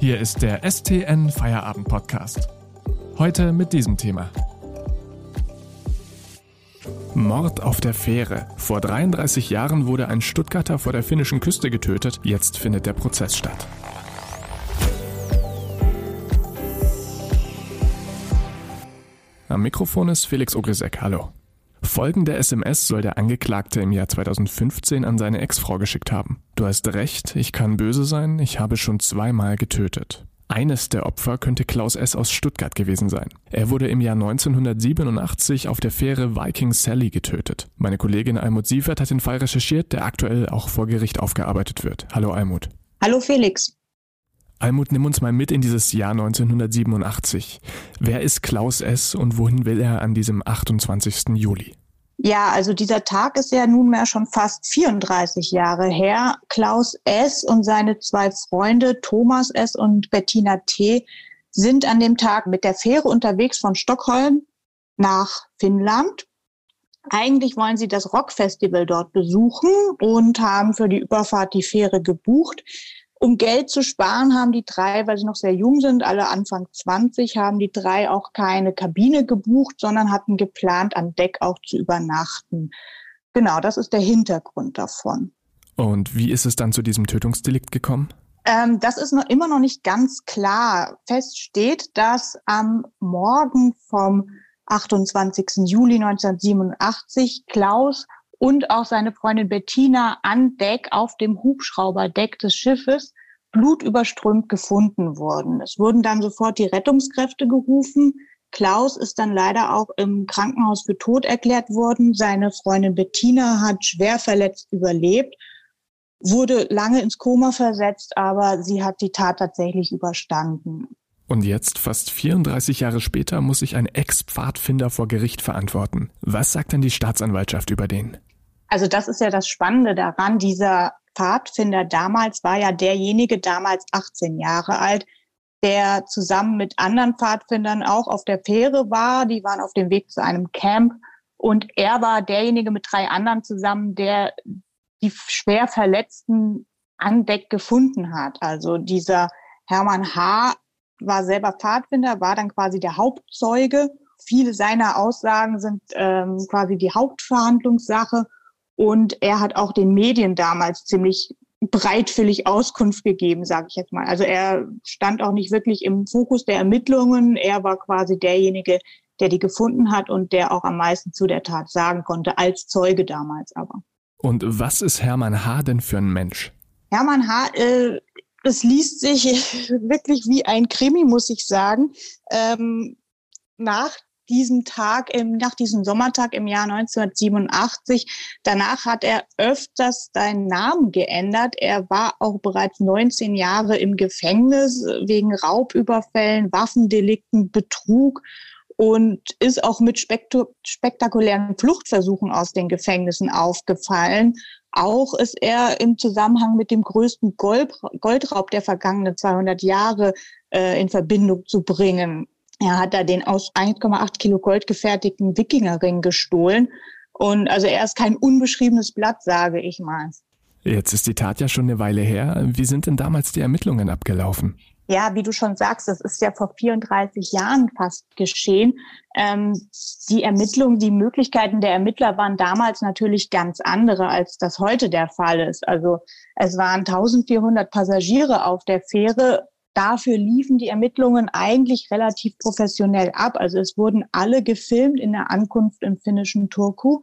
Hier ist der STN Feierabend Podcast. Heute mit diesem Thema. Mord auf der Fähre. Vor 33 Jahren wurde ein Stuttgarter vor der finnischen Küste getötet. Jetzt findet der Prozess statt. Am Mikrofon ist Felix Ogrisek. Hallo. Folgende SMS soll der Angeklagte im Jahr 2015 an seine Ex-Frau geschickt haben. Du hast recht, ich kann böse sein, ich habe schon zweimal getötet. Eines der Opfer könnte Klaus S. aus Stuttgart gewesen sein. Er wurde im Jahr 1987 auf der Fähre Viking Sally getötet. Meine Kollegin Almut Siefert hat den Fall recherchiert, der aktuell auch vor Gericht aufgearbeitet wird. Hallo Almut. Hallo Felix. Almut, nimm uns mal mit in dieses Jahr 1987. Wer ist Klaus S. und wohin will er an diesem 28. Juli? Ja, also dieser Tag ist ja nunmehr schon fast 34 Jahre her. Klaus S. und seine zwei Freunde Thomas S. und Bettina T. sind an dem Tag mit der Fähre unterwegs von Stockholm nach Finnland. Eigentlich wollen sie das Rockfestival dort besuchen und haben für die Überfahrt die Fähre gebucht. Um Geld zu sparen, haben die drei, weil sie noch sehr jung sind, alle Anfang 20, haben die drei auch keine Kabine gebucht, sondern hatten geplant, an Deck auch zu übernachten. Genau, das ist der Hintergrund davon. Und wie ist es dann zu diesem Tötungsdelikt gekommen? Ähm, das ist noch immer noch nicht ganz klar. Fest steht, dass am Morgen vom 28. Juli 1987 Klaus und auch seine Freundin Bettina an Deck auf dem Hubschrauberdeck des Schiffes blutüberströmt gefunden wurden. Es wurden dann sofort die Rettungskräfte gerufen. Klaus ist dann leider auch im Krankenhaus für tot erklärt worden. Seine Freundin Bettina hat schwer verletzt überlebt, wurde lange ins Koma versetzt, aber sie hat die Tat tatsächlich überstanden. Und jetzt, fast 34 Jahre später, muss sich ein Ex-Pfadfinder vor Gericht verantworten. Was sagt denn die Staatsanwaltschaft über den? Also das ist ja das Spannende daran. Dieser Pfadfinder damals war ja derjenige, damals 18 Jahre alt, der zusammen mit anderen Pfadfindern auch auf der Fähre war. Die waren auf dem Weg zu einem Camp und er war derjenige mit drei anderen zusammen, der die schwer Verletzten an Deck gefunden hat. Also dieser Hermann H. war selber Pfadfinder, war dann quasi der Hauptzeuge. Viele seiner Aussagen sind ähm, quasi die Hauptverhandlungssache. Und er hat auch den Medien damals ziemlich breitwillig Auskunft gegeben, sage ich jetzt mal. Also er stand auch nicht wirklich im Fokus der Ermittlungen. Er war quasi derjenige, der die gefunden hat und der auch am meisten zu der Tat sagen konnte, als Zeuge damals aber. Und was ist Hermann H. denn für ein Mensch? Hermann H. Äh, das liest sich wirklich wie ein Krimi, muss ich sagen. Ähm, nach diesem Tag, im, nach diesem Sommertag im Jahr 1987. Danach hat er öfters seinen Namen geändert. Er war auch bereits 19 Jahre im Gefängnis wegen Raubüberfällen, Waffendelikten, Betrug und ist auch mit spektakulären Fluchtversuchen aus den Gefängnissen aufgefallen. Auch ist er im Zusammenhang mit dem größten Gold, Goldraub der vergangenen 200 Jahre äh, in Verbindung zu bringen. Er hat da den aus 1,8 Kilo Gold gefertigten Wikingerring gestohlen. Und also er ist kein unbeschriebenes Blatt, sage ich mal. Jetzt ist die Tat ja schon eine Weile her. Wie sind denn damals die Ermittlungen abgelaufen? Ja, wie du schon sagst, das ist ja vor 34 Jahren fast geschehen. Ähm, die Ermittlungen, die Möglichkeiten der Ermittler waren damals natürlich ganz andere, als das heute der Fall ist. Also es waren 1400 Passagiere auf der Fähre Dafür liefen die Ermittlungen eigentlich relativ professionell ab. Also es wurden alle gefilmt in der Ankunft im finnischen Turku.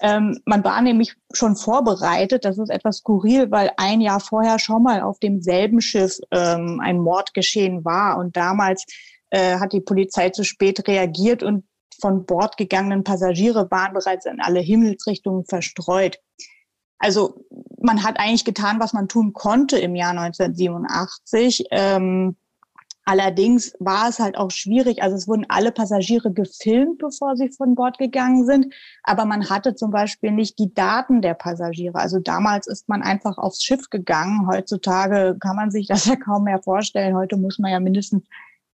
Ähm, man war nämlich schon vorbereitet. Das ist etwas skurril, weil ein Jahr vorher schon mal auf demselben Schiff ähm, ein Mord geschehen war. Und damals äh, hat die Polizei zu spät reagiert und von Bord gegangenen Passagiere waren bereits in alle Himmelsrichtungen verstreut. Also man hat eigentlich getan, was man tun konnte im Jahr 1987. Ähm, allerdings war es halt auch schwierig. Also es wurden alle Passagiere gefilmt, bevor sie von Bord gegangen sind. Aber man hatte zum Beispiel nicht die Daten der Passagiere. Also damals ist man einfach aufs Schiff gegangen. Heutzutage kann man sich das ja kaum mehr vorstellen. Heute muss man ja mindestens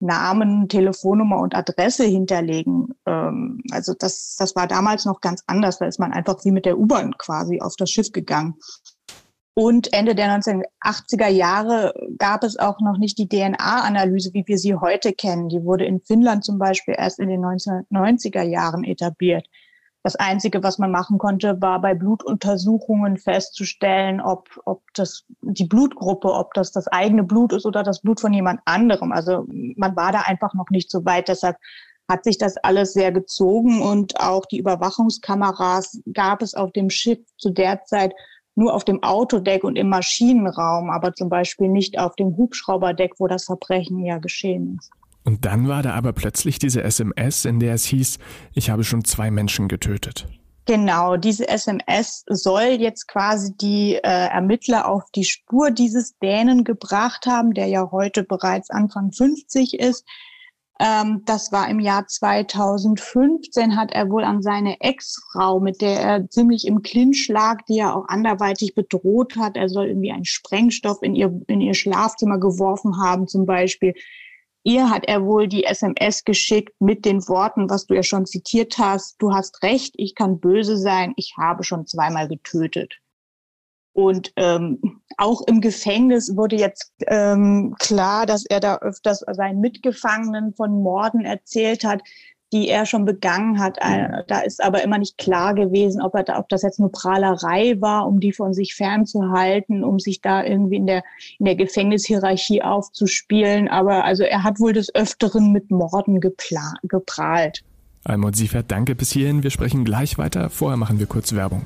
Namen, Telefonnummer und Adresse hinterlegen. Ähm, also das, das war damals noch ganz anders. Da ist man einfach wie mit der U-Bahn quasi auf das Schiff gegangen. Und Ende der 1980er Jahre gab es auch noch nicht die DNA-Analyse, wie wir sie heute kennen. Die wurde in Finnland zum Beispiel erst in den 1990er Jahren etabliert. Das Einzige, was man machen konnte, war bei Blutuntersuchungen festzustellen, ob, ob das die Blutgruppe, ob das das eigene Blut ist oder das Blut von jemand anderem. Also man war da einfach noch nicht so weit. Deshalb hat sich das alles sehr gezogen und auch die Überwachungskameras gab es auf dem Schiff zu der Zeit nur auf dem Autodeck und im Maschinenraum, aber zum Beispiel nicht auf dem Hubschrauberdeck, wo das Verbrechen ja geschehen ist. Und dann war da aber plötzlich diese SMS, in der es hieß, ich habe schon zwei Menschen getötet. Genau, diese SMS soll jetzt quasi die äh, Ermittler auf die Spur dieses Dänen gebracht haben, der ja heute bereits Anfang 50 ist. Ähm, das war im Jahr 2015, hat er wohl an seine Ex-Frau, mit der er ziemlich im Clinch lag, die er auch anderweitig bedroht hat. Er soll irgendwie einen Sprengstoff in ihr, in ihr Schlafzimmer geworfen haben, zum Beispiel. Ihr hat er wohl die SMS geschickt mit den Worten, was du ja schon zitiert hast. Du hast recht, ich kann böse sein, ich habe schon zweimal getötet. Und ähm, auch im Gefängnis wurde jetzt ähm, klar, dass er da öfters seinen Mitgefangenen von Morden erzählt hat, die er schon begangen hat. Äh, da ist aber immer nicht klar gewesen, ob, er da, ob das jetzt nur Prahlerei war, um die von sich fernzuhalten, um sich da irgendwie in der, in der Gefängnishierarchie aufzuspielen. Aber also er hat wohl des Öfteren mit Morden geprahlt. Almut Siefert, danke bis hierhin. Wir sprechen gleich weiter. Vorher machen wir kurz Werbung.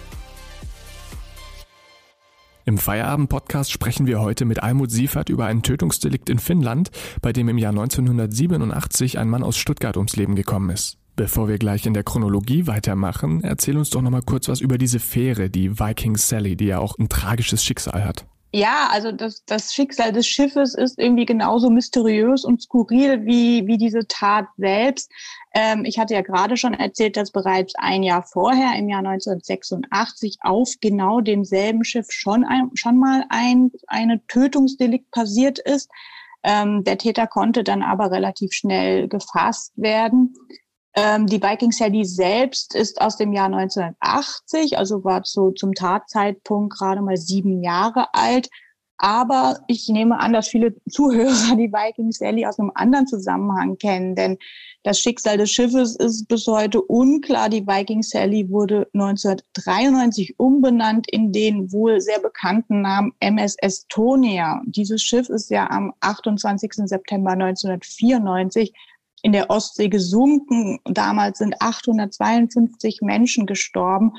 Im Feierabend-Podcast sprechen wir heute mit Almut Siefert über ein Tötungsdelikt in Finnland, bei dem im Jahr 1987 ein Mann aus Stuttgart ums Leben gekommen ist. Bevor wir gleich in der Chronologie weitermachen, erzähl uns doch nochmal kurz was über diese Fähre, die Viking Sally, die ja auch ein tragisches Schicksal hat. Ja, also das, das Schicksal des Schiffes ist irgendwie genauso mysteriös und skurril wie, wie diese Tat selbst. Ähm, ich hatte ja gerade schon erzählt, dass bereits ein Jahr vorher, im Jahr 1986, auf genau demselben Schiff schon, ein, schon mal ein eine Tötungsdelikt passiert ist. Ähm, der Täter konnte dann aber relativ schnell gefasst werden. Ähm, die Viking Sally selbst ist aus dem Jahr 1980, also war zu, zum Tatzeitpunkt gerade mal sieben Jahre alt. Aber ich nehme an, dass viele Zuhörer die Viking Sally aus einem anderen Zusammenhang kennen, denn das Schicksal des Schiffes ist bis heute unklar. Die Viking Sally wurde 1993 umbenannt in den wohl sehr bekannten Namen MS Estonia. Dieses Schiff ist ja am 28. September 1994 in der Ostsee gesunken. Damals sind 852 Menschen gestorben.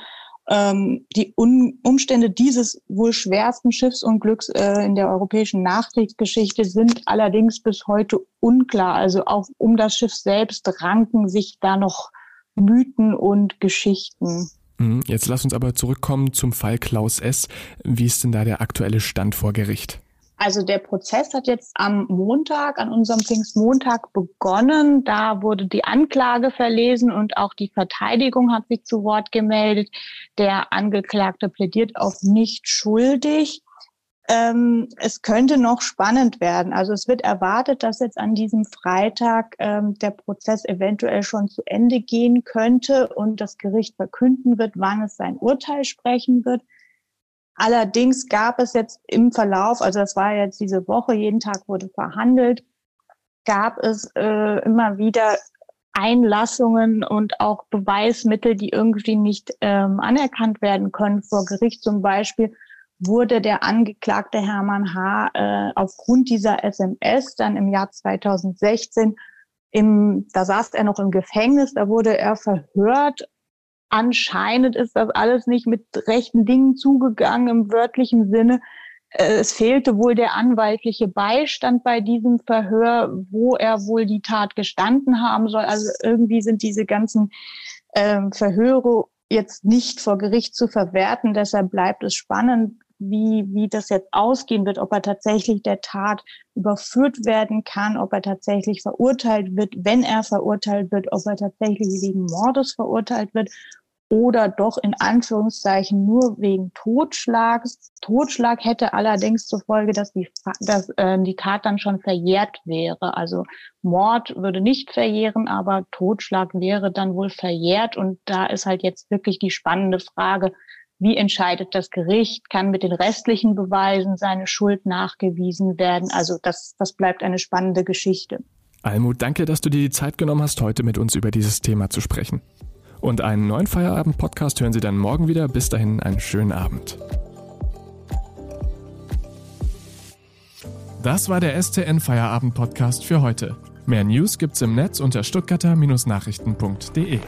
Ähm, die Un Umstände dieses wohl schwersten Schiffsunglücks äh, in der europäischen Nachkriegsgeschichte sind allerdings bis heute unklar. Also auch um das Schiff selbst ranken sich da noch Mythen und Geschichten. Mhm, jetzt lass uns aber zurückkommen zum Fall Klaus S. Wie ist denn da der aktuelle Stand vor Gericht? Also der Prozess hat jetzt am Montag, an unserem Pfingstmontag begonnen. Da wurde die Anklage verlesen und auch die Verteidigung hat sich zu Wort gemeldet. Der Angeklagte plädiert auf nicht schuldig. Ähm, es könnte noch spannend werden. Also es wird erwartet, dass jetzt an diesem Freitag ähm, der Prozess eventuell schon zu Ende gehen könnte und das Gericht verkünden wird, wann es sein Urteil sprechen wird. Allerdings gab es jetzt im Verlauf, also das war jetzt diese Woche, jeden Tag wurde verhandelt, gab es äh, immer wieder Einlassungen und auch Beweismittel, die irgendwie nicht ähm, anerkannt werden können vor Gericht. Zum Beispiel wurde der Angeklagte Hermann H. Äh, aufgrund dieser SMS dann im Jahr 2016 im, da saß er noch im Gefängnis, da wurde er verhört anscheinend ist das alles nicht mit rechten Dingen zugegangen im wörtlichen Sinne. Äh, es fehlte wohl der anwaltliche Beistand bei diesem Verhör, wo er wohl die Tat gestanden haben soll. Also irgendwie sind diese ganzen ähm, Verhöre jetzt nicht vor Gericht zu verwerten. Deshalb bleibt es spannend, wie, wie das jetzt ausgehen wird, ob er tatsächlich der Tat überführt werden kann, ob er tatsächlich verurteilt wird, wenn er verurteilt wird, ob er tatsächlich wegen Mordes verurteilt wird oder doch in Anführungszeichen nur wegen Totschlags. Totschlag hätte allerdings zur Folge, dass die, dass, äh, die Tat dann schon verjährt wäre. Also Mord würde nicht verjähren, aber Totschlag wäre dann wohl verjährt. Und da ist halt jetzt wirklich die spannende Frage, wie entscheidet das Gericht? Kann mit den restlichen Beweisen seine Schuld nachgewiesen werden? Also das, das bleibt eine spannende Geschichte. Almut, danke, dass du dir die Zeit genommen hast, heute mit uns über dieses Thema zu sprechen. Und einen neuen Feierabend-Podcast hören Sie dann morgen wieder. Bis dahin einen schönen Abend. Das war der STN Feierabend Podcast für heute. Mehr News gibt's im Netz unter stuttgarter-nachrichten.de.